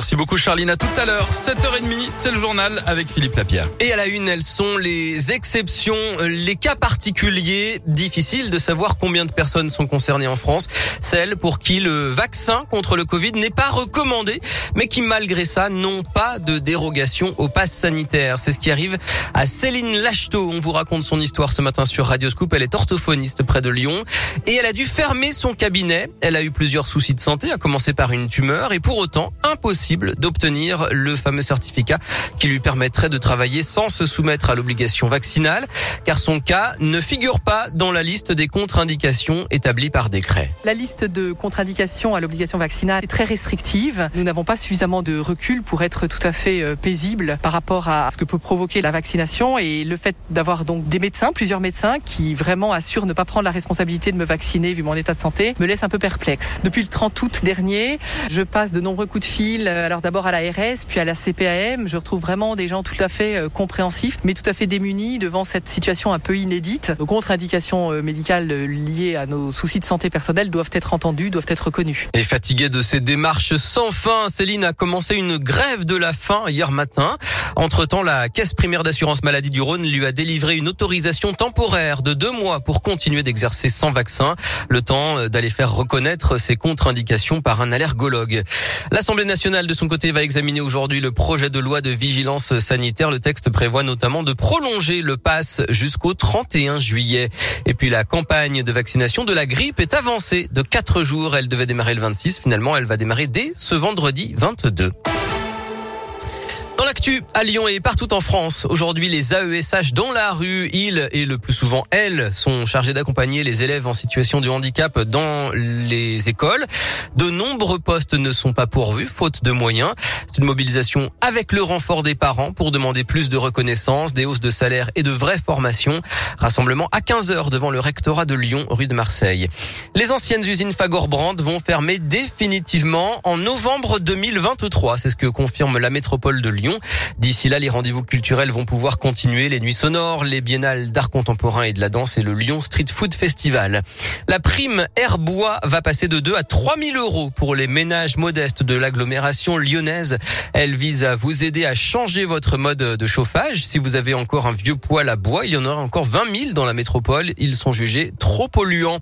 Merci beaucoup Charline. À tout à l'heure, 7h30, c'est le journal avec Philippe Lapierre. Et à la une, elles sont les exceptions, les cas particuliers. Difficile de savoir combien de personnes sont concernées en France. Celles pour qui le vaccin contre le Covid n'est pas recommandé, mais qui malgré ça n'ont pas de dérogation au pass sanitaire. C'est ce qui arrive à Céline Lacheteau. On vous raconte son histoire ce matin sur Radio Scoop. Elle est orthophoniste près de Lyon et elle a dû fermer son cabinet. Elle a eu plusieurs soucis de santé, à commencer par une tumeur et pour autant impossible d'obtenir le fameux certificat qui lui permettrait de travailler sans se soumettre à l'obligation vaccinale car son cas ne figure pas dans la liste des contre-indications établies par décret. La liste de contre-indications à l'obligation vaccinale est très restrictive. Nous n'avons pas suffisamment de recul pour être tout à fait euh, paisible par rapport à ce que peut provoquer la vaccination et le fait d'avoir donc des médecins, plusieurs médecins qui vraiment assurent ne pas prendre la responsabilité de me vacciner vu mon état de santé me laisse un peu perplexe. Depuis le 30 août dernier, je passe de nombreux coups de fil, alors d'abord à la RS, puis à la CPAM. Je retrouve vraiment des gens tout à fait euh, compréhensifs, mais tout à fait démunis devant cette situation un peu inédite. Nos contre-indications euh, médicales liées à nos soucis de santé personnelle doivent être entendues, doivent être reconnues. Et fatiguée de ces démarches sans fin, Céline a commencé une grève de la faim hier matin. Entre-temps, la Caisse primaire d'assurance maladie du Rhône lui a délivré une autorisation temporaire de deux mois pour continuer d'exercer sans vaccin, le temps d'aller faire reconnaître ses contre-indications par un allergologue. L'Assemblée nationale, de son côté, va examiner aujourd'hui le projet de loi de vigilance sanitaire. Le texte prévoit notamment de prolonger le pass jusqu'au 31 juillet. Et puis la campagne de vaccination de la grippe est avancée de quatre jours. Elle devait démarrer le 26. Finalement, elle va démarrer dès ce vendredi 22. L'actu, à Lyon et partout en France, aujourd'hui les AESH dans la rue, ils et le plus souvent elles sont chargés d'accompagner les élèves en situation de handicap dans les écoles. De nombreux postes ne sont pas pourvus, faute de moyens. C'est une mobilisation avec le renfort des parents pour demander plus de reconnaissance, des hausses de salaire et de vraies formations. Rassemblement à 15h devant le rectorat de Lyon, rue de Marseille. Les anciennes usines Fagor-Brand vont fermer définitivement en novembre 2023. C'est ce que confirme la métropole de Lyon. D'ici là, les rendez-vous culturels vont pouvoir continuer. Les nuits sonores, les biennales d'art contemporain et de la danse et le Lyon Street Food Festival. La prime Airbois va passer de 2 à 3 000 euros pour les ménages modestes de l'agglomération lyonnaise. Elle vise à vous aider à changer votre mode de chauffage. Si vous avez encore un vieux poêle à bois, il y en aura encore 20 000 dans la métropole. Ils sont jugés trop polluants.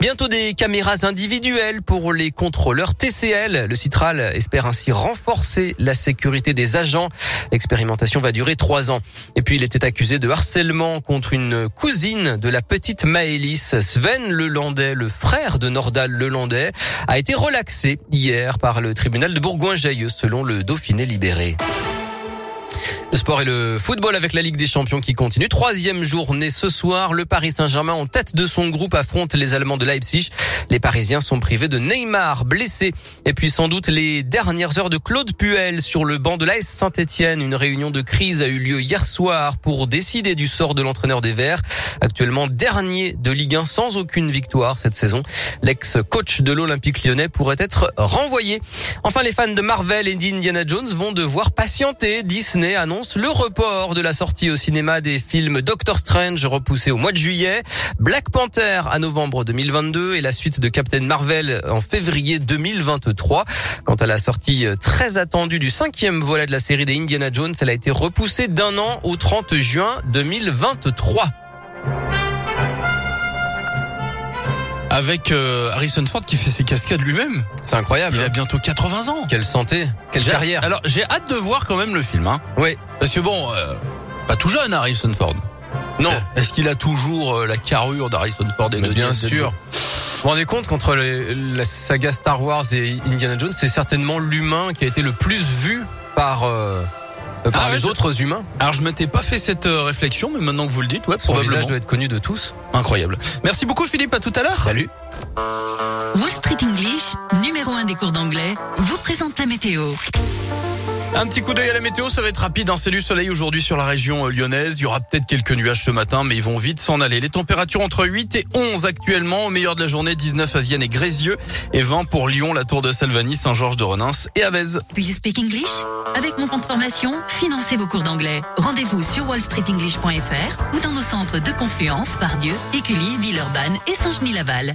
Bientôt des caméras individuelles pour les contrôleurs TCL. Le Citral espère ainsi renforcer la sécurité des agents. L'expérimentation va durer trois ans. Et puis il était accusé de harcèlement contre une cousine de la petite Maëlys. Sven Lelandais, le frère de Nordal Lelandais, a été relaxé hier par le tribunal de Bourgoin-Jallieu selon le Dauphiné libéré. Le sport et le football avec la Ligue des Champions qui continue. Troisième journée ce soir. Le Paris Saint-Germain en tête de son groupe affronte les Allemands de Leipzig. Les Parisiens sont privés de Neymar, blessé. Et puis sans doute les dernières heures de Claude Puel sur le banc de l'AS Saint-Etienne. Une réunion de crise a eu lieu hier soir pour décider du sort de l'entraîneur des Verts. Actuellement dernier de Ligue 1 sans aucune victoire cette saison. L'ex-coach de l'Olympique lyonnais pourrait être renvoyé. Enfin, les fans de Marvel et d'Indiana Jones vont devoir patienter. Disney annonce le report de la sortie au cinéma des films Doctor Strange repoussé au mois de juillet, Black Panther à novembre 2022 et la suite de Captain Marvel en février 2023. Quant à la sortie très attendue du cinquième volet de la série des Indiana Jones, elle a été repoussée d'un an au 30 juin 2023. Avec euh, Harrison Ford qui fait ses cascades lui-même. C'est incroyable. Il a hein. bientôt 80 ans. Quelle santé, quelle carrière. Alors j'ai hâte de voir quand même le film. Hein. Oui. Parce que bon, euh, pas tout jeune Harrison Ford. Non. Euh, Est-ce qu'il a toujours la carrure d'Harrison Ford et Mais de bien sûr. Vous vous rendez compte qu'entre la saga Star Wars et Indiana Jones, c'est certainement l'humain qui a été le plus vu par, euh, par Ah ouais, les je- autres humains. Alors je m'étais pas fait cette euh, réflexion, mais maintenant que vous le dites, ouais, Son visage doit être connu de tous. Incroyable. Merci beaucoup Philippe, à tout à l'heure. Salut. Wall Street English, numéro 1 des cours d'anglais, vous présente la météo. Un petit coup d'œil à la météo, ça va être rapide. Un salut soleil aujourd'hui sur la région euh, lyonnaise. Il y aura peut-être quelques nuages ce matin, mais ils vont vite s'en aller. Les températures entre 8 et 11 actuellement. Au meilleur de la journée, 19 à Vienne et Grézieux et 20 pour Lyon, la Tour de Salvani, Saint-Georges de Renins et Avez. Do you speak English? Avec mon compte formation, financez vos cours d'anglais. Rendez-vous sur wallstreetenglish.fr ou dans nos centres de confluence Pardieu, Écully, Villeurbanne et Saint-Genis-Laval.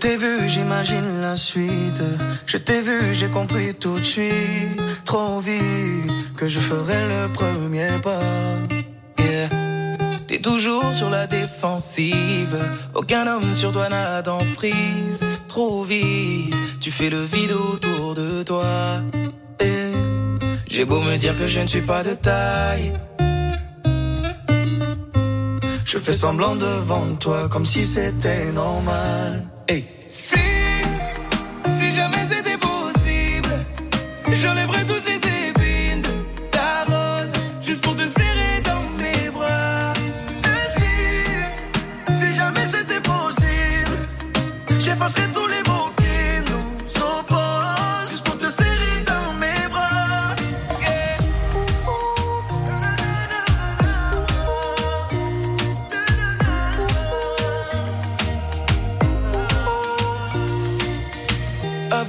T'ai vu, j'imagine la suite. Je t'ai vu, j'ai compris tout de suite, trop vite, que je ferai le premier pas. Yeah. T'es toujours sur la défensive, aucun homme sur toi n'a d'emprise. Trop vite, tu fais le vide autour de toi. Et j'ai beau me dire que je ne suis pas de taille. Je fais semblant devant toi comme si c'était normal. Hey. Si, si jamais c'était possible, toutes les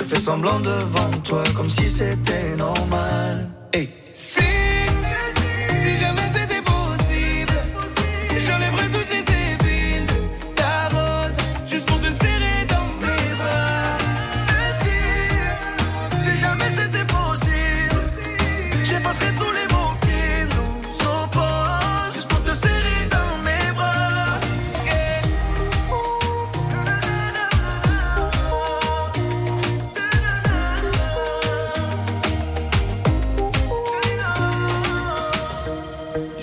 Je fais semblant devant toi comme si c'était normal. Hey.